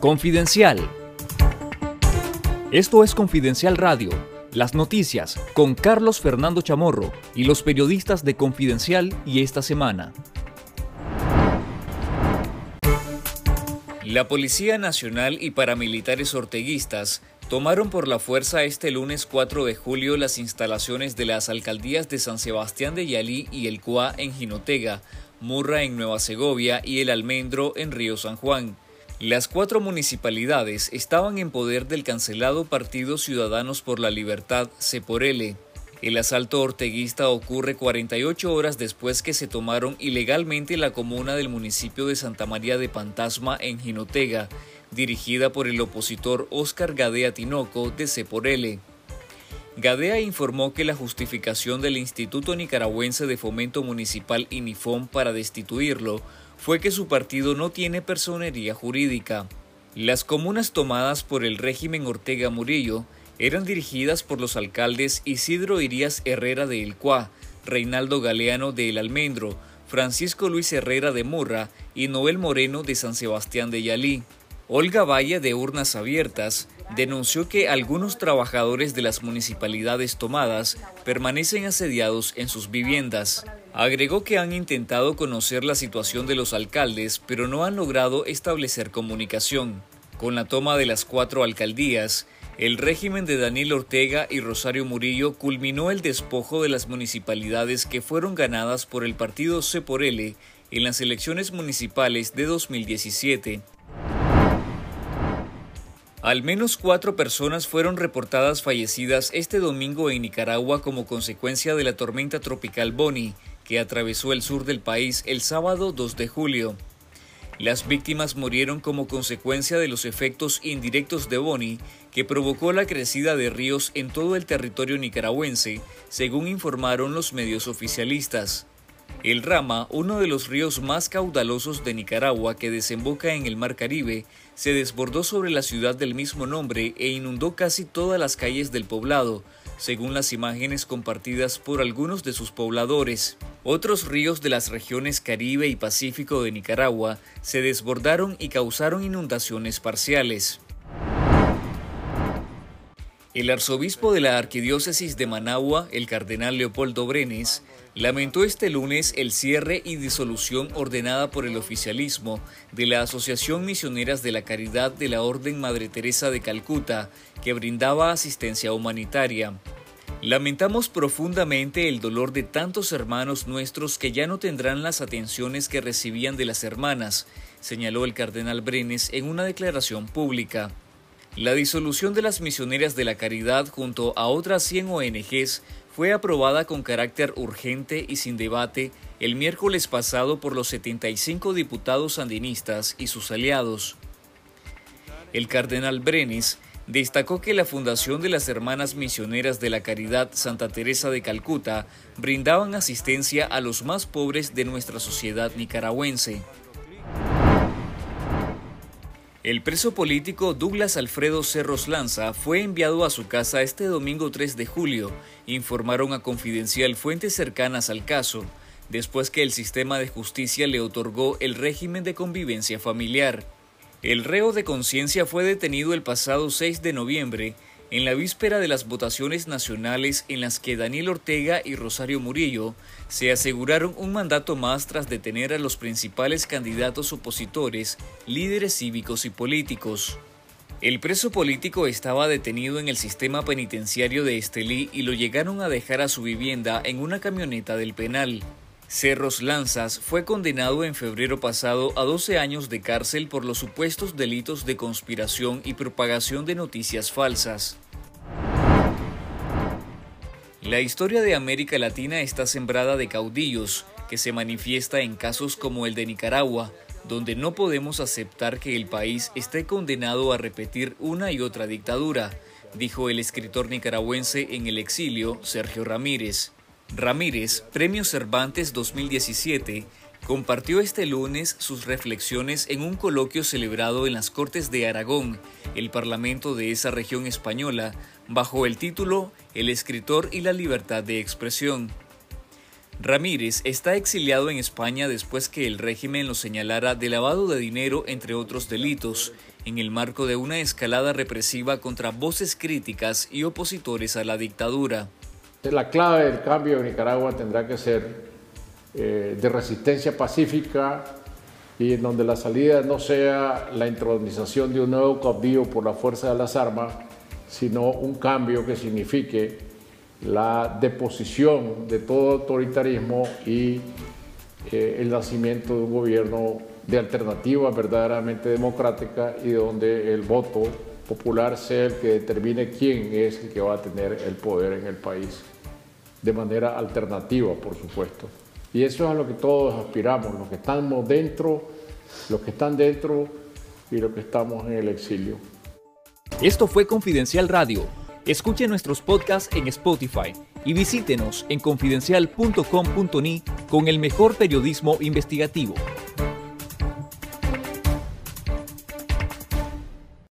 Confidencial. Esto es Confidencial Radio, las noticias con Carlos Fernando Chamorro y los periodistas de Confidencial y esta semana. La Policía Nacional y paramilitares orteguistas tomaron por la fuerza este lunes 4 de julio las instalaciones de las alcaldías de San Sebastián de Yalí y El Cuá en Jinotega, Murra en Nueva Segovia y El Almendro en Río San Juan. Las cuatro municipalidades estaban en poder del cancelado Partido Ciudadanos por la Libertad, CEPORELE. El asalto orteguista ocurre 48 horas después que se tomaron ilegalmente la comuna del municipio de Santa María de Pantasma en Jinotega, dirigida por el opositor Óscar Gadea Tinoco de CEPORELE. Gadea informó que la justificación del Instituto Nicaragüense de Fomento Municipal INIFOM para destituirlo fue que su partido no tiene personería jurídica. Las comunas tomadas por el régimen Ortega Murillo eran dirigidas por los alcaldes Isidro Irías Herrera de El Cuá, Reinaldo Galeano de El Almendro, Francisco Luis Herrera de Murra y Noel Moreno de San Sebastián de Yalí. Olga Valle de Urnas Abiertas denunció que algunos trabajadores de las municipalidades tomadas permanecen asediados en sus viviendas. Agregó que han intentado conocer la situación de los alcaldes, pero no han logrado establecer comunicación. Con la toma de las cuatro alcaldías, el régimen de Daniel Ortega y Rosario Murillo culminó el despojo de las municipalidades que fueron ganadas por el partido C por L en las elecciones municipales de 2017. Al menos cuatro personas fueron reportadas fallecidas este domingo en Nicaragua como consecuencia de la tormenta tropical Bonnie, que atravesó el sur del país el sábado 2 de julio. Las víctimas murieron como consecuencia de los efectos indirectos de Bonnie, que provocó la crecida de ríos en todo el territorio nicaragüense, según informaron los medios oficialistas. El Rama, uno de los ríos más caudalosos de Nicaragua que desemboca en el Mar Caribe, se desbordó sobre la ciudad del mismo nombre e inundó casi todas las calles del poblado, según las imágenes compartidas por algunos de sus pobladores. Otros ríos de las regiones Caribe y Pacífico de Nicaragua se desbordaron y causaron inundaciones parciales. El arzobispo de la Arquidiócesis de Managua, el cardenal Leopoldo Brenes, lamentó este lunes el cierre y disolución ordenada por el oficialismo de la Asociación Misioneras de la Caridad de la Orden Madre Teresa de Calcuta, que brindaba asistencia humanitaria. Lamentamos profundamente el dolor de tantos hermanos nuestros que ya no tendrán las atenciones que recibían de las hermanas, señaló el cardenal Brenes en una declaración pública. La disolución de las misioneras de la caridad junto a otras 100 ONGs fue aprobada con carácter urgente y sin debate el miércoles pasado por los 75 diputados sandinistas y sus aliados. El cardenal Brenes destacó que la Fundación de las Hermanas Misioneras de la Caridad Santa Teresa de Calcuta brindaban asistencia a los más pobres de nuestra sociedad nicaragüense. El preso político Douglas Alfredo Cerros Lanza fue enviado a su casa este domingo 3 de julio, informaron a Confidencial fuentes cercanas al caso, después que el sistema de justicia le otorgó el régimen de convivencia familiar. El reo de conciencia fue detenido el pasado 6 de noviembre, en la víspera de las votaciones nacionales en las que Daniel Ortega y Rosario Murillo se aseguraron un mandato más tras detener a los principales candidatos opositores, líderes cívicos y políticos. El preso político estaba detenido en el sistema penitenciario de Estelí y lo llegaron a dejar a su vivienda en una camioneta del penal. Cerros Lanzas fue condenado en febrero pasado a 12 años de cárcel por los supuestos delitos de conspiración y propagación de noticias falsas. La historia de América Latina está sembrada de caudillos, que se manifiesta en casos como el de Nicaragua, donde no podemos aceptar que el país esté condenado a repetir una y otra dictadura, dijo el escritor nicaragüense en el exilio, Sergio Ramírez. Ramírez, Premio Cervantes 2017, compartió este lunes sus reflexiones en un coloquio celebrado en las Cortes de Aragón, el parlamento de esa región española, bajo el título El escritor y la libertad de expresión. Ramírez está exiliado en España después que el régimen lo señalara de lavado de dinero, entre otros delitos, en el marco de una escalada represiva contra voces críticas y opositores a la dictadura. La clave del cambio en Nicaragua tendrá que ser eh, de resistencia pacífica y en donde la salida no sea la intronización de un nuevo caudillo por la fuerza de las armas, sino un cambio que signifique la deposición de todo autoritarismo y eh, el nacimiento de un gobierno de alternativa verdaderamente democrática y donde el voto popular sea el que determine quién es el que va a tener el poder en el país, de manera alternativa, por supuesto. Y eso es a lo que todos aspiramos, los que estamos dentro, los que están dentro y los que estamos en el exilio. Esto fue Confidencial Radio Escuche nuestros podcasts en Spotify y visítenos en confidencial.com.ni con el mejor periodismo investigativo.